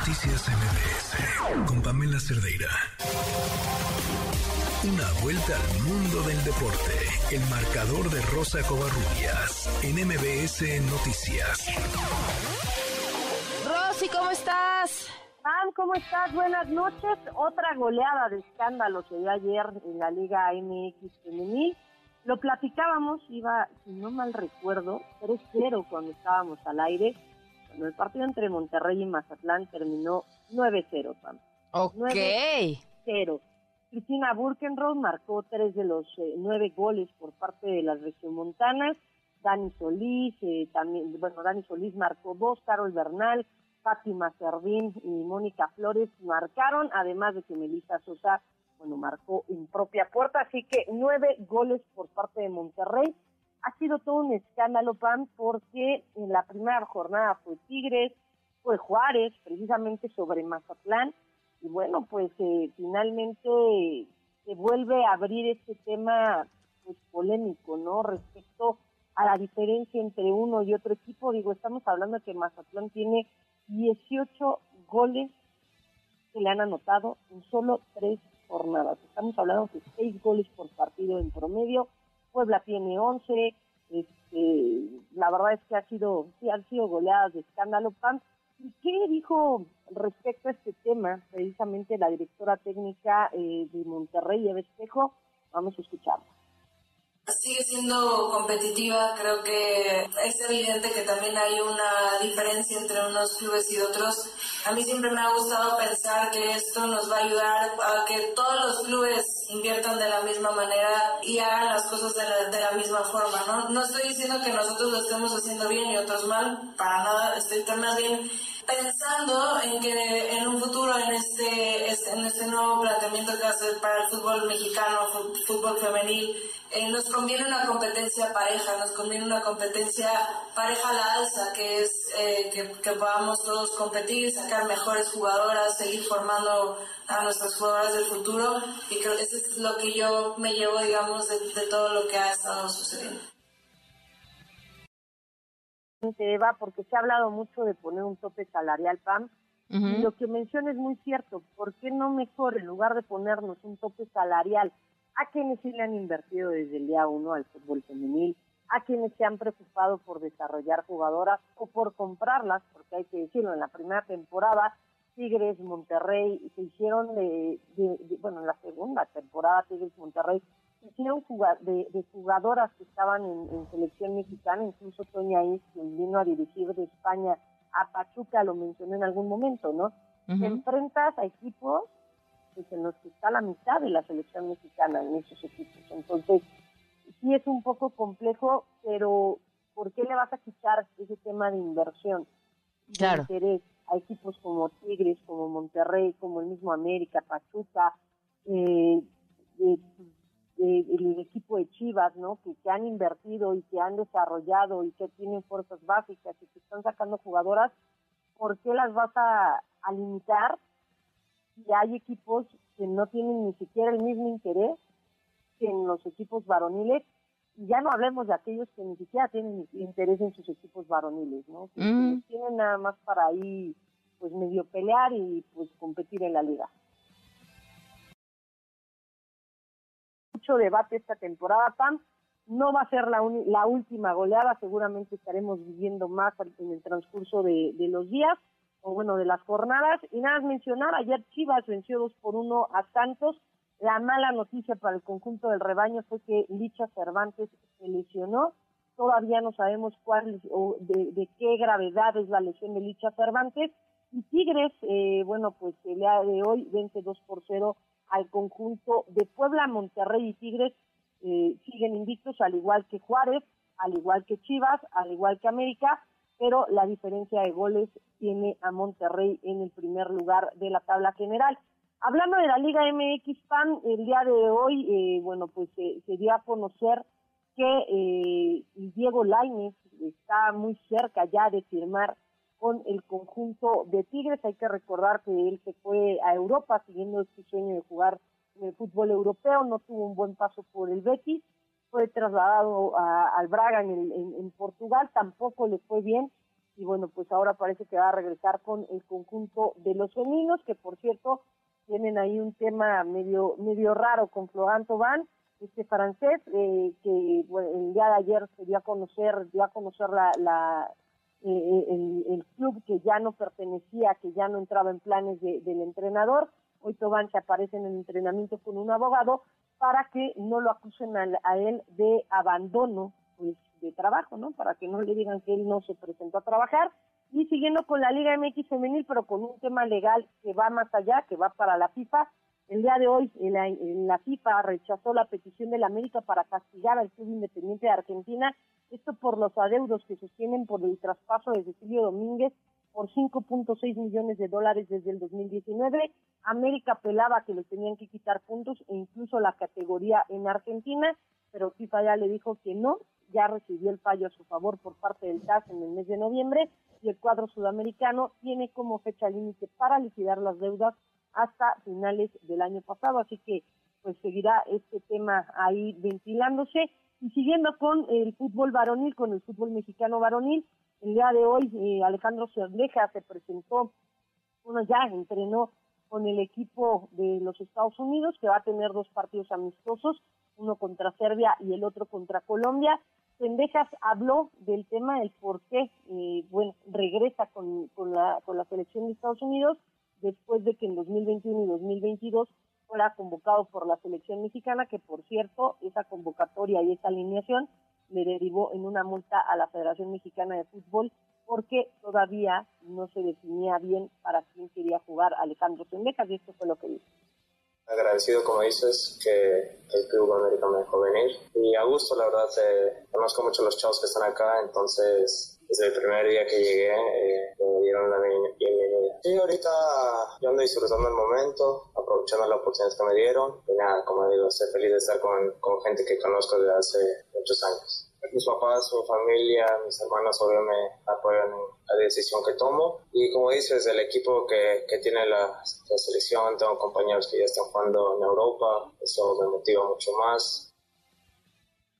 Noticias MBS con Pamela Cerdeira. Una vuelta al mundo del deporte. El marcador de Rosa Covarrubias en MBS Noticias. Rosy, ¿cómo estás? Pam, ¿cómo estás? Buenas noches. Otra goleada de escándalo que dio ayer en la Liga MX Femenil. Lo platicábamos, iba, si no mal recuerdo, 3-0 cuando estábamos al aire el partido entre Monterrey y Mazatlán terminó 9-0, Pam. Ok. 9-0. Cristina Burkenroth marcó tres de los eh, nueve goles por parte de las regiomontanas. Dani Solís, eh, también, bueno, Dani Solís marcó dos, Carol Bernal, Fátima Servín y Mónica Flores marcaron, además de que Melissa Sosa, bueno, marcó en propia puerta, así que nueve goles por parte de Monterrey ha sido todo un escándalo, Pam, porque en la primera jornada fue Tigres, fue Juárez, precisamente sobre Mazatlán, y bueno, pues eh, finalmente se vuelve a abrir este tema pues polémico, ¿no? Respecto a la diferencia entre uno y otro equipo, digo, estamos hablando de que Mazatlán tiene 18 goles que le han anotado en solo tres jornadas. Estamos hablando de seis goles por partido en promedio, Puebla tiene 11, este, la verdad es que ha sido, sí, han sido goleadas de escándalo, Pam. ¿Y qué dijo respecto a este tema precisamente la directora técnica eh, de Monterrey, Eva Espejo? Vamos a escucharla sigue siendo competitiva. Creo que es evidente que también hay una diferencia entre unos clubes y otros. A mí siempre me ha gustado pensar que esto nos va a ayudar a que todos los clubes inviertan de la misma manera y hagan las cosas de la, de la misma forma. ¿no? no estoy diciendo que nosotros lo estemos haciendo bien y otros mal, para nada. Estoy más bien pensando en que en un futuro en este, en este nuevo planteamiento que va a ser para el fútbol mexicano, fútbol femenil, eh, nos conviene una competencia pareja, nos conviene una competencia pareja a la alza, que es eh, que, podamos todos competir, sacar mejores jugadoras, seguir formando a nuestras jugadoras del futuro y creo que eso es lo que yo me llevo, digamos, de, todo lo que ha estado sucediendo. Eva, porque se ha hablado mucho de poner un tope salarial, PAM, y lo que menciona es muy cierto. ¿Por qué no mejor, en lugar de ponernos un tope salarial, a quienes sí le han invertido desde el día uno al fútbol femenil, a quienes se han preocupado por desarrollar jugadoras o por comprarlas, porque hay que decirlo, en la primera temporada Tigres, Monterrey, se hicieron de, bueno, en la segunda temporada Tigres, Monterrey, hicieron de, de, jugadoras que estaban en, selección mexicana, incluso Toña Is, quien vino a dirigir de España a Pachuca, lo mencioné en algún momento, ¿no? enfrentas a equipos pues en los que está la mitad de la selección mexicana en esos equipos. Entonces, sí es un poco complejo, pero ¿por qué le vas a quitar ese tema de inversión? Claro. interés a equipos como Tigres, como Monterrey, como el mismo América, Pachuca, eh, el equipo de Chivas, ¿no? Que, que, han invertido y que han desarrollado y que tienen fuerzas básicas y que están sacando jugadoras, ¿por qué las vas a, a limitar y hay equipos que no tienen ni siquiera el mismo interés que en los equipos varoniles y ya no hablemos de aquellos que ni siquiera tienen interés en sus equipos varoniles, ¿no? Que, mm. tienen nada más para ahí pues medio pelear y pues competir en la liga. Mucho debate esta temporada, Pam. No va a ser la, la última goleada, seguramente estaremos viviendo más en el transcurso de los días o bueno, de las jornadas. Y nada más mencionar, ayer Chivas venció 2 por 1 a Santos. La mala noticia para el conjunto del rebaño fue que Licha Cervantes se lesionó. Todavía no sabemos cuál o de, qué gravedad es la lesión de Licha Cervantes. Y Tigres, eh, bueno, pues el día de hoy vence 2 por 0 al conjunto de Puebla, Monterrey y Tigres eh, siguen invictos, al igual que Juárez, al igual que Chivas, al igual que América pero la diferencia de goles tiene a Monterrey en el primer lugar de la tabla general. Hablando de la Liga MX PAN, el día de hoy, eh, bueno, pues se dio a conocer que eh, Diego Lainez está muy cerca ya de firmar con el conjunto de Tigres. Hay que recordar que él se fue a Europa siguiendo este sueño de jugar en el fútbol europeo, no tuvo un buen paso por el Betis fue trasladado al Braga en, Portugal, tampoco le fue bien y bueno, pues ahora parece que va a regresar con el conjunto de los femeninos, que por cierto tienen ahí un tema medio medio raro con Florent Van, este francés, eh, que el día de ayer se dio a conocer, dio a conocer la, la eh, el, club que ya no pertenecía, que ya no entraba en planes del entrenador. Hoy Tobán se aparece en el entrenamiento con un abogado para que no lo acusen a, a él de abandono pues, de trabajo, ¿no? Para que no le digan que él no se presentó a trabajar. Y siguiendo con la Liga MX femenil, pero con un tema legal que va más allá, que va para la FIFA. El día de hoy la, la FIFA rechazó la petición de la América para castigar al Club Independiente de Argentina, esto por los adeudos que sostienen por el traspaso de Cecilio Domínguez por 5.6 millones de dólares desde el 2019. América apelaba que le tenían que quitar puntos e incluso la categoría en Argentina, pero FIFA ya le dijo que no, ya recibió el fallo a su favor por parte del TAS en el mes de noviembre y el cuadro sudamericano tiene como fecha límite para liquidar las deudas hasta finales del año pasado, así que pues seguirá este tema ahí ventilándose y siguiendo con el fútbol varonil, con el fútbol mexicano varonil, el día de hoy eh, Alejandro Cerdeja se presentó, uno ya entrenó con el equipo de los Estados Unidos, que va a tener dos partidos amistosos, uno contra Serbia y el otro contra Colombia. Sendejas habló del tema, del por qué, eh, bueno, regresa con, con, la, con la selección de Estados Unidos después de que en 2021 y 2022 fuera convocado por la selección mexicana, que por cierto, esa convocatoria y esa alineación le derivó en una multa a la Federación Mexicana de Fútbol porque todavía no se definía bien para quién quería jugar Alejandro Sendejas y esto fue lo que dijo. Agradecido, como dices, que el Club América me dejó venir. Y a gusto, la verdad, eh, conozco mucho a los chavos que están acá, entonces desde el primer día que llegué eh, me dieron la bienvenida. Sí, ahorita yo ando disfrutando el momento, aprovechando la oportunidad que me dieron. Y nada, como digo, estoy feliz de estar con, con gente que conozco desde hace muchos años mis papás, mi familia, mis hermanas obviamente me apoyan en la decisión que tomo. Y como dices, el equipo que, que tiene la, selección, tengo compañeros que ya están jugando en Europa, eso me motiva mucho más.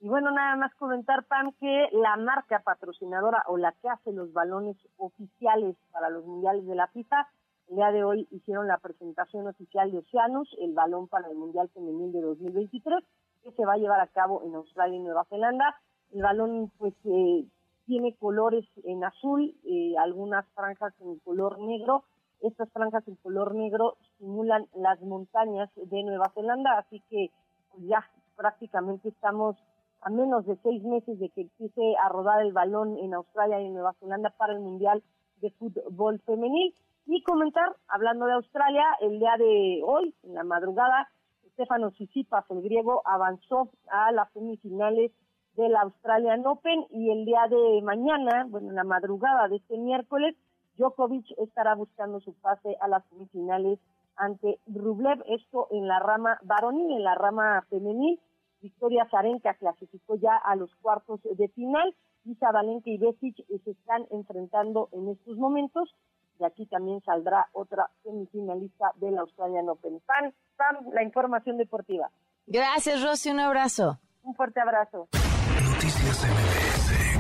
Y bueno, nada más comentar, Pam, que la marca patrocinadora o la que hace los balones oficiales para los mundiales de la FIFA, el día de hoy hicieron la presentación oficial de Oceanus, el balón para el Mundial Femenil de 2023, que se va a llevar a cabo en Australia y Nueva Zelanda. El balón pues eh, tiene colores en azul, eh, algunas franjas en color negro. Estas franjas en color negro simulan las montañas de Nueva Zelanda, así que pues, ya prácticamente estamos a menos de seis meses de que empiece a rodar el balón en Australia y Nueva Zelanda para el Mundial de Fútbol Femenil. Y comentar, hablando de Australia, el día de hoy, en la madrugada, Stefano Tsitsipas, el griego, avanzó a las semifinales del Australian Open y el día de mañana, bueno, en la madrugada de este miércoles, Djokovic estará buscando su pase a las semifinales ante Rublev, esto en la rama varonil, en la rama femenil. Victoria Zarenka clasificó ya a los cuartos de final y Zabalenka y Besic se están enfrentando en estos momentos y aquí también saldrá otra semifinalista del Australian Open. Pan, Pan, la información deportiva. Gracias, Rosy, un abrazo. Un fuerte abrazo. Noticias MBS